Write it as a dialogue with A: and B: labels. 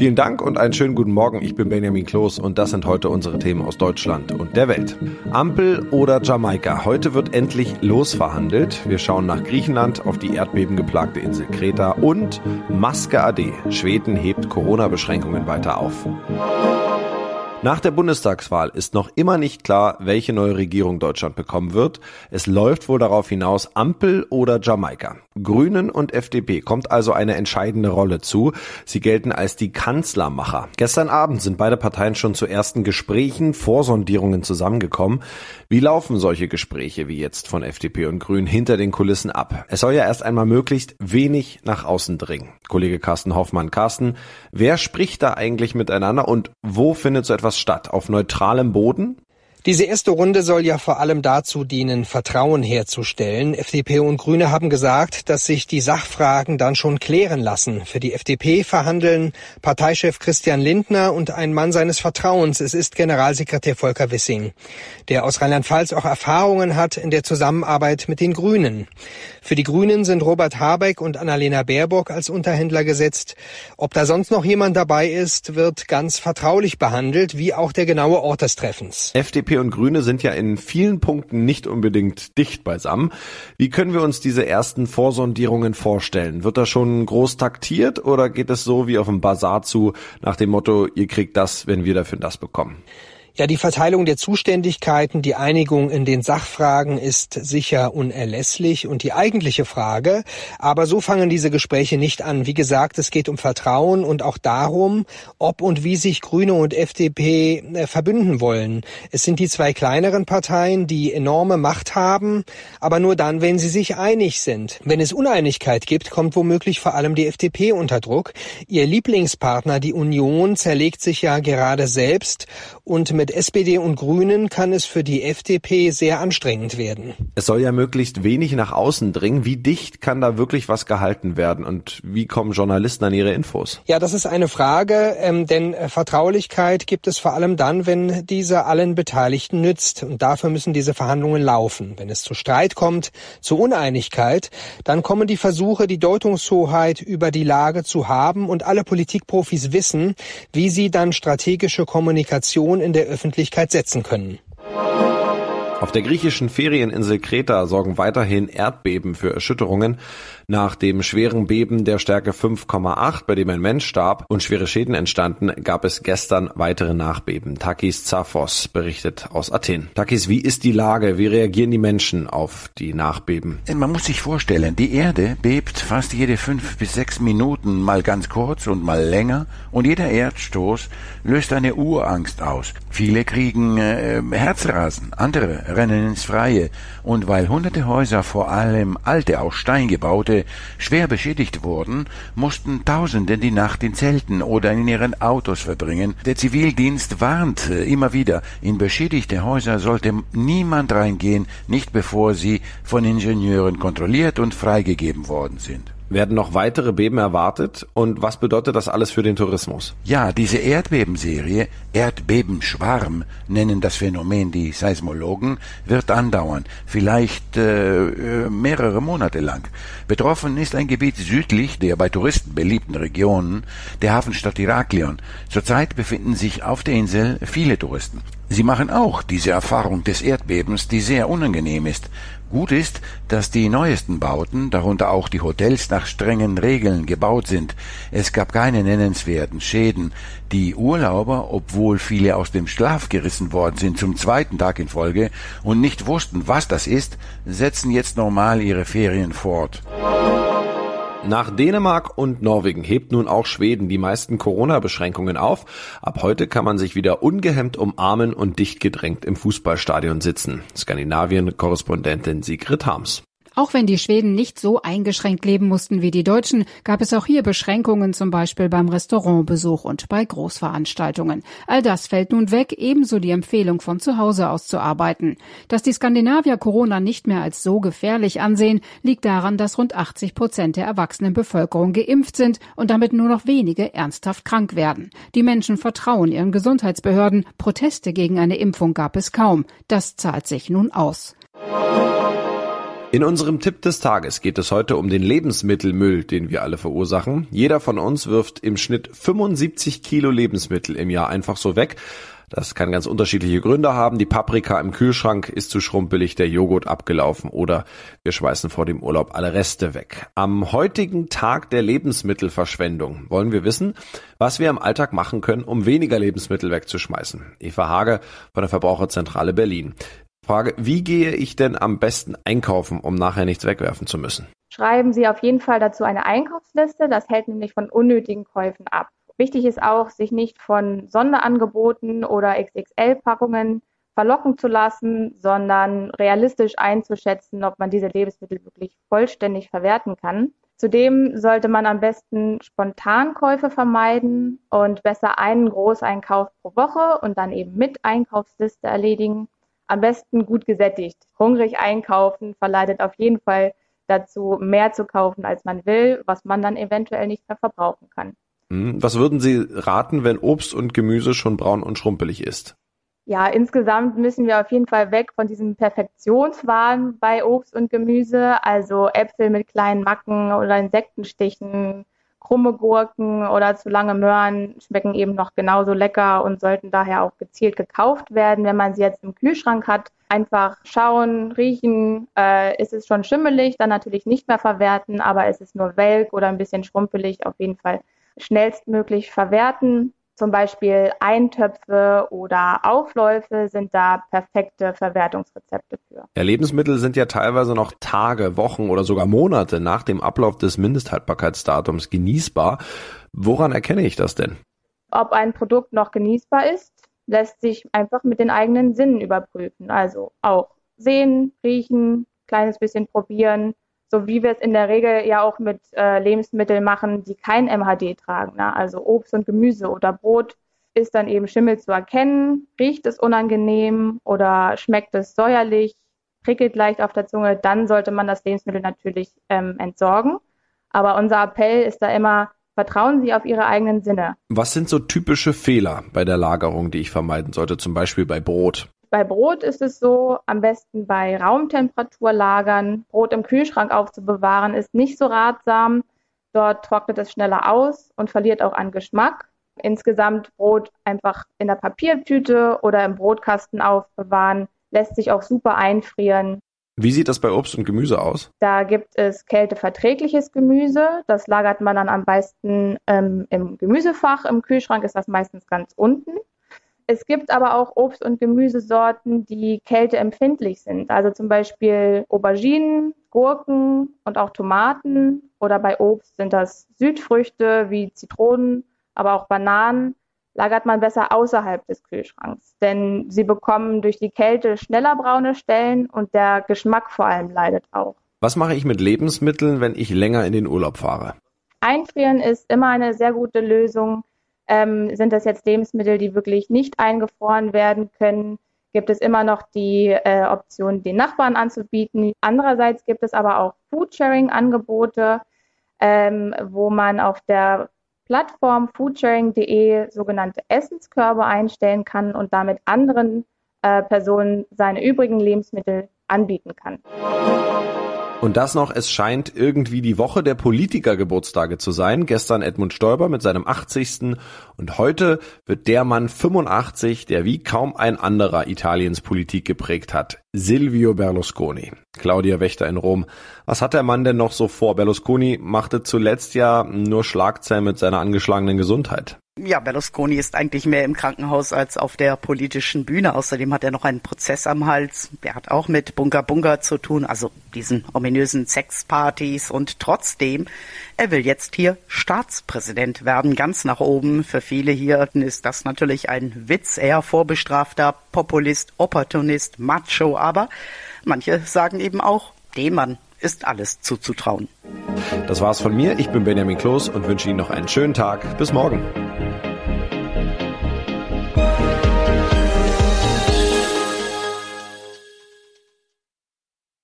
A: Vielen Dank und einen schönen guten Morgen. Ich bin Benjamin Kloß und das sind heute unsere Themen aus Deutschland und der Welt. Ampel oder Jamaika? Heute wird endlich losverhandelt. Wir schauen nach Griechenland, auf die erdbebengeplagte Insel Kreta und Maske AD. Schweden hebt Corona-Beschränkungen weiter auf. Nach der Bundestagswahl ist noch immer nicht klar, welche neue Regierung Deutschland bekommen wird. Es läuft wohl darauf hinaus Ampel oder Jamaika. Grünen und FDP kommt also eine entscheidende Rolle zu. Sie gelten als die Kanzlermacher. Gestern Abend sind beide Parteien schon zu ersten Gesprächen, Vorsondierungen zusammengekommen. Wie laufen solche Gespräche wie jetzt von FDP und Grünen hinter den Kulissen ab? Es soll ja erst einmal möglichst wenig nach außen dringen. Kollege Carsten Hoffmann. Carsten, wer spricht da eigentlich miteinander und wo findet so etwas etwas statt? Auf neutralem Boden?
B: Diese erste Runde soll ja vor allem dazu dienen, Vertrauen herzustellen. FDP und Grüne haben gesagt, dass sich die Sachfragen dann schon klären lassen. Für die FDP verhandeln Parteichef Christian Lindner und ein Mann seines Vertrauens. Es ist Generalsekretär Volker Wissing, der aus Rheinland-Pfalz auch Erfahrungen hat in der Zusammenarbeit mit den Grünen. Für die Grünen sind Robert Habeck und Annalena Baerbock als Unterhändler gesetzt. Ob da sonst noch jemand dabei ist, wird ganz vertraulich behandelt, wie auch der genaue Ort des Treffens.
A: FDP und Grüne sind ja in vielen Punkten nicht unbedingt dicht beisammen. Wie können wir uns diese ersten Vorsondierungen vorstellen? Wird da schon groß taktiert oder geht es so wie auf dem Bazar zu nach dem Motto, ihr kriegt das, wenn wir dafür das bekommen?
B: Ja, die Verteilung der Zuständigkeiten, die Einigung in den Sachfragen ist sicher unerlässlich und die eigentliche Frage. Aber so fangen diese Gespräche nicht an. Wie gesagt, es geht um Vertrauen und auch darum, ob und wie sich Grüne und FDP äh, verbünden wollen. Es sind die zwei kleineren Parteien, die enorme Macht haben, aber nur dann, wenn sie sich einig sind. Wenn es Uneinigkeit gibt, kommt womöglich vor allem die FDP unter Druck. Ihr Lieblingspartner, die Union, zerlegt sich ja gerade selbst und mit SPD und Grünen kann es für die FDP sehr anstrengend werden.
A: Es soll ja möglichst wenig nach außen dringen. Wie dicht kann da wirklich was gehalten werden und wie kommen Journalisten an ihre Infos?
B: Ja, das ist eine Frage, ähm, denn äh, Vertraulichkeit gibt es vor allem dann, wenn diese allen Beteiligten nützt. Und dafür müssen diese Verhandlungen laufen. Wenn es zu Streit kommt, zu Uneinigkeit, dann kommen die Versuche, die Deutungshoheit über die Lage zu haben und alle Politikprofis wissen, wie sie dann strategische Kommunikation in der Öffentlichkeit setzen können.
A: Auf der griechischen Ferieninsel Kreta sorgen weiterhin Erdbeben für Erschütterungen. Nach dem schweren Beben der Stärke 5,8, bei dem ein Mensch starb und schwere Schäden entstanden, gab es gestern weitere Nachbeben. Takis Zaphos berichtet aus Athen. Takis, wie ist die Lage? Wie reagieren die Menschen auf die Nachbeben?
C: Man muss sich vorstellen, die Erde bebt fast jede fünf bis sechs Minuten, mal ganz kurz und mal länger, und jeder Erdstoß löst eine Urangst aus. Viele kriegen äh, Herzrasen, andere rennen ins Freie. Und weil hunderte Häuser, vor allem alte aus Stein gebaute, schwer beschädigt wurden, mussten Tausende die Nacht in Zelten oder in ihren Autos verbringen. Der Zivildienst warnt äh, immer wieder, in beschädigte Häuser sollte niemand reingehen, nicht bevor sie von Ingenieuren kontrolliert und freigegeben worden sind.
A: Werden noch weitere Beben erwartet? Und was bedeutet das alles für den Tourismus?
C: Ja, diese Erdbebenserie, Erdbebenschwarm nennen das Phänomen die Seismologen, wird andauern, vielleicht äh, äh, mehrere Monate lang. Betroffen ist ein Gebiet südlich der bei Touristen beliebten Regionen, der Hafenstadt Iraklion. Zurzeit befinden sich auf der Insel viele Touristen. Sie machen auch diese Erfahrung des Erdbebens, die sehr unangenehm ist. Gut ist, dass die neuesten Bauten, darunter auch die Hotels, nach strengen Regeln gebaut sind. Es gab keine nennenswerten Schäden. Die Urlauber, obwohl viele aus dem Schlaf gerissen worden sind zum zweiten Tag in Folge und nicht wussten, was das ist, setzen jetzt normal ihre Ferien fort.
A: Nach Dänemark und Norwegen hebt nun auch Schweden die meisten Corona-Beschränkungen auf. Ab heute kann man sich wieder ungehemmt umarmen und dicht gedrängt im Fußballstadion sitzen. Skandinavien-Korrespondentin Sigrid Harms.
D: Auch wenn die Schweden nicht so eingeschränkt leben mussten wie die Deutschen, gab es auch hier Beschränkungen, zum Beispiel beim Restaurantbesuch und bei Großveranstaltungen. All das fällt nun weg, ebenso die Empfehlung von zu Hause aus zu arbeiten. Dass die Skandinavier Corona nicht mehr als so gefährlich ansehen, liegt daran, dass rund 80 Prozent der erwachsenen Bevölkerung geimpft sind und damit nur noch wenige ernsthaft krank werden. Die Menschen vertrauen ihren Gesundheitsbehörden. Proteste gegen eine Impfung gab es kaum. Das zahlt sich nun aus.
A: In unserem Tipp des Tages geht es heute um den Lebensmittelmüll, den wir alle verursachen. Jeder von uns wirft im Schnitt 75 Kilo Lebensmittel im Jahr einfach so weg. Das kann ganz unterschiedliche Gründe haben. Die Paprika im Kühlschrank ist zu schrumpelig, der Joghurt abgelaufen oder wir schmeißen vor dem Urlaub alle Reste weg. Am heutigen Tag der Lebensmittelverschwendung wollen wir wissen, was wir im Alltag machen können, um weniger Lebensmittel wegzuschmeißen. Eva Hage von der Verbraucherzentrale Berlin. Frage, wie gehe ich denn am besten einkaufen, um nachher nichts wegwerfen zu müssen?
E: Schreiben Sie auf jeden Fall dazu eine Einkaufsliste. Das hält nämlich von unnötigen Käufen ab. Wichtig ist auch, sich nicht von Sonderangeboten oder XXL-Packungen verlocken zu lassen, sondern realistisch einzuschätzen, ob man diese Lebensmittel wirklich vollständig verwerten kann. Zudem sollte man am besten Spontankäufe vermeiden und besser einen Großeinkauf pro Woche und dann eben mit Einkaufsliste erledigen am besten gut gesättigt. Hungrig einkaufen verleitet auf jeden Fall dazu, mehr zu kaufen, als man will, was man dann eventuell nicht mehr verbrauchen kann.
A: Hm, was würden Sie raten, wenn Obst und Gemüse schon braun und schrumpelig ist?
E: Ja, insgesamt müssen wir auf jeden Fall weg von diesem Perfektionswahn bei Obst und Gemüse, also Äpfel mit kleinen Macken oder Insektenstichen, krumme Gurken oder zu lange Möhren schmecken eben noch genauso lecker und sollten daher auch gezielt gekauft werden, wenn man sie jetzt im Kühlschrank hat. Einfach schauen, riechen, äh, ist es schon schimmelig, dann natürlich nicht mehr verwerten, aber ist es nur welk oder ein bisschen schrumpelig, auf jeden Fall schnellstmöglich verwerten. Zum Beispiel Eintöpfe oder Aufläufe sind da perfekte Verwertungsrezepte für.
A: Ja, Lebensmittel sind ja teilweise noch Tage, Wochen oder sogar Monate nach dem Ablauf des Mindesthaltbarkeitsdatums genießbar. Woran erkenne ich das denn?
E: Ob ein Produkt noch genießbar ist, lässt sich einfach mit den eigenen Sinnen überprüfen. Also auch sehen, riechen, kleines bisschen probieren, so wie wir es in der Regel ja auch mit äh, Lebensmitteln machen, die kein MHD tragen. Ne? Also Obst und Gemüse oder Brot ist dann eben Schimmel zu erkennen. Riecht es unangenehm oder schmeckt es säuerlich, prickelt leicht auf der Zunge, dann sollte man das Lebensmittel natürlich ähm, entsorgen. Aber unser Appell ist da immer, vertrauen Sie auf Ihre eigenen Sinne.
A: Was sind so typische Fehler bei der Lagerung, die ich vermeiden sollte, zum Beispiel bei Brot?
E: Bei Brot ist es so, am besten bei Raumtemperatur lagern. Brot im Kühlschrank aufzubewahren ist nicht so ratsam. Dort trocknet es schneller aus und verliert auch an Geschmack. Insgesamt Brot einfach in der Papiertüte oder im Brotkasten aufbewahren, lässt sich auch super einfrieren.
A: Wie sieht das bei Obst und Gemüse aus?
E: Da gibt es kälteverträgliches Gemüse. Das lagert man dann am besten ähm, im Gemüsefach. Im Kühlschrank ist das meistens ganz unten. Es gibt aber auch Obst- und Gemüsesorten, die kälteempfindlich sind. Also zum Beispiel Auberginen, Gurken und auch Tomaten. Oder bei Obst sind das Südfrüchte wie Zitronen, aber auch Bananen. Lagert man besser außerhalb des Kühlschranks, denn sie bekommen durch die Kälte schneller braune Stellen und der Geschmack vor allem leidet auch.
A: Was mache ich mit Lebensmitteln, wenn ich länger in den Urlaub fahre?
E: Einfrieren ist immer eine sehr gute Lösung. Ähm, sind das jetzt Lebensmittel, die wirklich nicht eingefroren werden können? Gibt es immer noch die äh, Option, den Nachbarn anzubieten? Andererseits gibt es aber auch Foodsharing-Angebote, ähm, wo man auf der Plattform foodsharing.de sogenannte Essenskörbe einstellen kann und damit anderen äh, Personen seine übrigen Lebensmittel anbieten kann.
A: Und das noch, es scheint irgendwie die Woche der Politikergeburtstage zu sein. Gestern Edmund Stoiber mit seinem 80. Und heute wird der Mann 85, der wie kaum ein anderer Italiens Politik geprägt hat. Silvio Berlusconi. Claudia Wächter in Rom. Was hat der Mann denn noch so vor? Berlusconi machte zuletzt ja nur Schlagzeilen mit seiner angeschlagenen Gesundheit.
F: Ja, Berlusconi ist eigentlich mehr im Krankenhaus als auf der politischen Bühne. Außerdem hat er noch einen Prozess am Hals. Der hat auch mit Bunga Bunga zu tun, also diesen ominösen Sexpartys. Und trotzdem, er will jetzt hier Staatspräsident werden, ganz nach oben. Für viele hier ist das natürlich ein Witz. Er vorbestrafter Populist, Opportunist, Macho. Aber manche sagen eben auch, dem Mann ist alles zuzutrauen.
A: Das war's von mir. Ich bin Benjamin Kloß und wünsche Ihnen noch einen schönen Tag. Bis morgen. Bye.